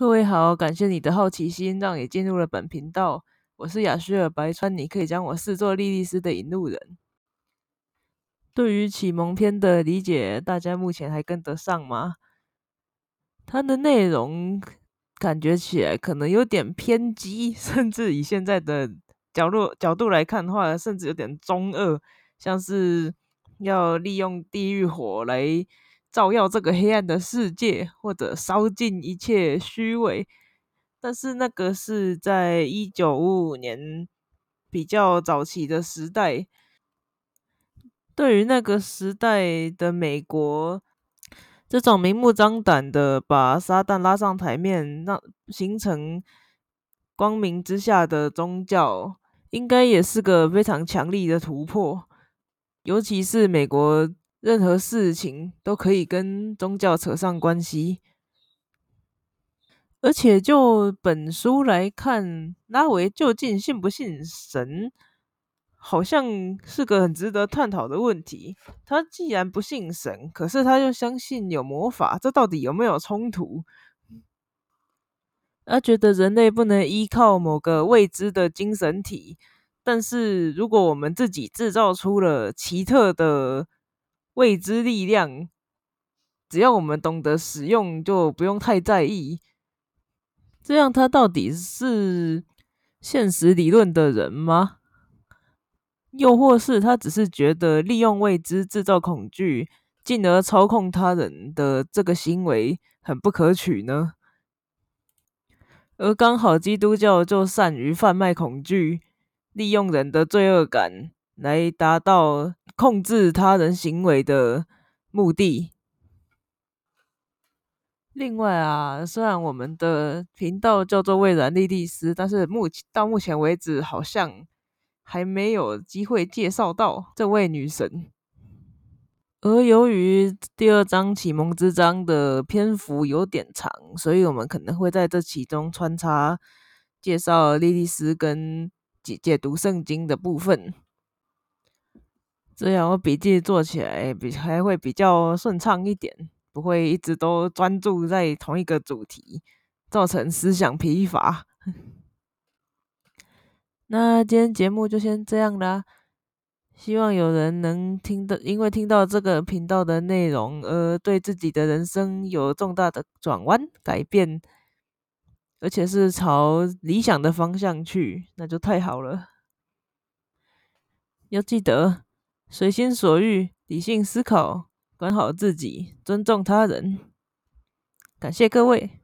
各位好，感谢你的好奇心，让你进入了本频道。我是雅诗尔白川，你可以将我视作莉莉丝的引路人。对于启蒙篇的理解，大家目前还跟得上吗？它的内容感觉起来可能有点偏激，甚至以现在的角度角度来看的话，甚至有点中二，像是要利用地狱火来。照耀这个黑暗的世界，或者烧尽一切虚伪。但是那个是在一九五五年比较早期的时代，对于那个时代的美国，这种明目张胆的把撒旦拉上台面，让形成光明之下的宗教，应该也是个非常强力的突破，尤其是美国。任何事情都可以跟宗教扯上关系，而且就本书来看，拉维究竟信不信神，好像是个很值得探讨的问题。他既然不信神，可是他又相信有魔法，这到底有没有冲突？他觉得人类不能依靠某个未知的精神体，但是如果我们自己制造出了奇特的。未知力量，只要我们懂得使用，就不用太在意。这样，他到底是现实理论的人吗？又或是他只是觉得利用未知制造恐惧，进而操控他人的这个行为很不可取呢？而刚好基督教就善于贩卖恐惧，利用人的罪恶感来达到。控制他人行为的目的。另外啊，虽然我们的频道叫做蔚然莉莉丝，但是目到目前为止好像还没有机会介绍到这位女神。而由于第二章启蒙之章的篇幅有点长，所以我们可能会在这其中穿插介绍莉莉丝跟解解读圣经的部分。这样我笔记做起来比还会比较顺畅一点，不会一直都专注在同一个主题，造成思想疲乏。那今天节目就先这样啦，希望有人能听到，因为听到这个频道的内容而对自己的人生有重大的转弯改变，而且是朝理想的方向去，那就太好了。要记得。随心所欲，理性思考，管好自己，尊重他人。感谢各位。